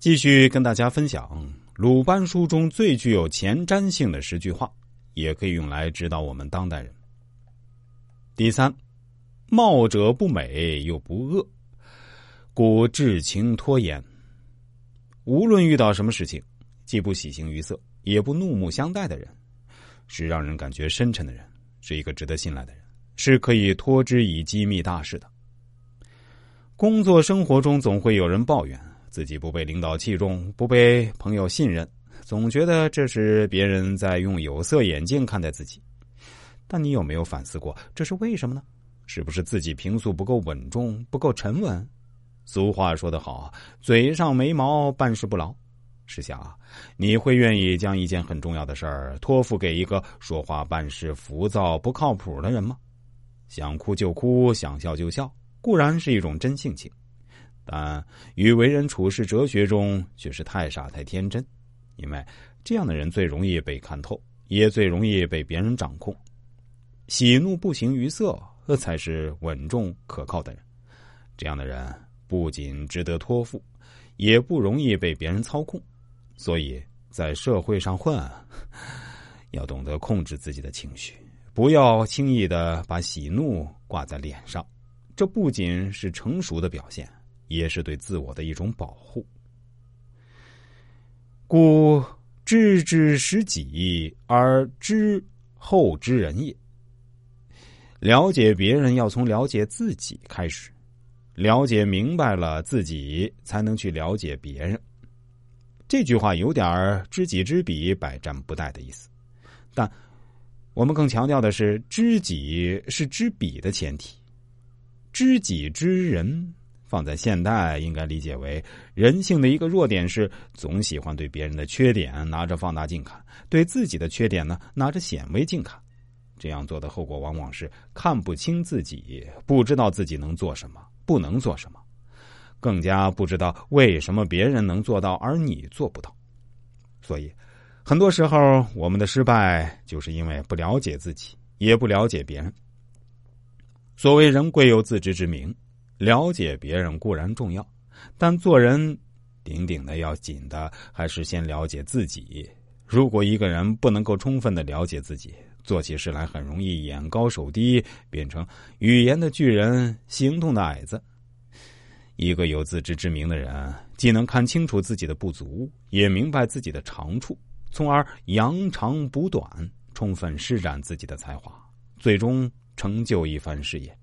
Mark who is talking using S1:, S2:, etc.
S1: 继续跟大家分享鲁班书中最具有前瞻性的十句话，也可以用来指导我们当代人。第三，貌者不美又不恶，故至情拖延。无论遇到什么事情，既不喜形于色，也不怒目相待的人，是让人感觉深沉的人，是一个值得信赖的人，是可以托之以机密大事的。工作生活中总会有人抱怨。自己不被领导器重，不被朋友信任，总觉得这是别人在用有色眼镜看待自己。但你有没有反思过，这是为什么呢？是不是自己平素不够稳重，不够沉稳？俗话说得好，嘴上没毛，办事不牢。试想啊，你会愿意将一件很重要的事儿托付给一个说话办事浮躁、不靠谱的人吗？想哭就哭，想笑就笑，固然是一种真性情。但与为人处事哲学中却是太傻太天真，因为这样的人最容易被看透，也最容易被别人掌控。喜怒不形于色，才是稳重可靠的人。这样的人不仅值得托付，也不容易被别人操控。所以在社会上混，要懂得控制自己的情绪，不要轻易的把喜怒挂在脸上。这不仅是成熟的表现。也是对自我的一种保护，故知之识己而知后知人也。了解别人要从了解自己开始，了解明白了自己，才能去了解别人。这句话有点知己知彼，百战不殆的意思，但我们更强调的是，知己是知彼的前提，知己知人。放在现代，应该理解为人性的一个弱点是总喜欢对别人的缺点拿着放大镜看，对自己的缺点呢拿着显微镜看。这样做的后果往往是看不清自己，不知道自己能做什么，不能做什么，更加不知道为什么别人能做到而你做不到。所以，很多时候我们的失败就是因为不了解自己，也不了解别人。所谓人贵有自知之明。了解别人固然重要，但做人顶顶的要紧的还是先了解自己。如果一个人不能够充分的了解自己，做起事来很容易眼高手低，变成语言的巨人，行动的矮子。一个有自知之明的人，既能看清楚自己的不足，也明白自己的长处，从而扬长补短，充分施展自己的才华，最终成就一番事业。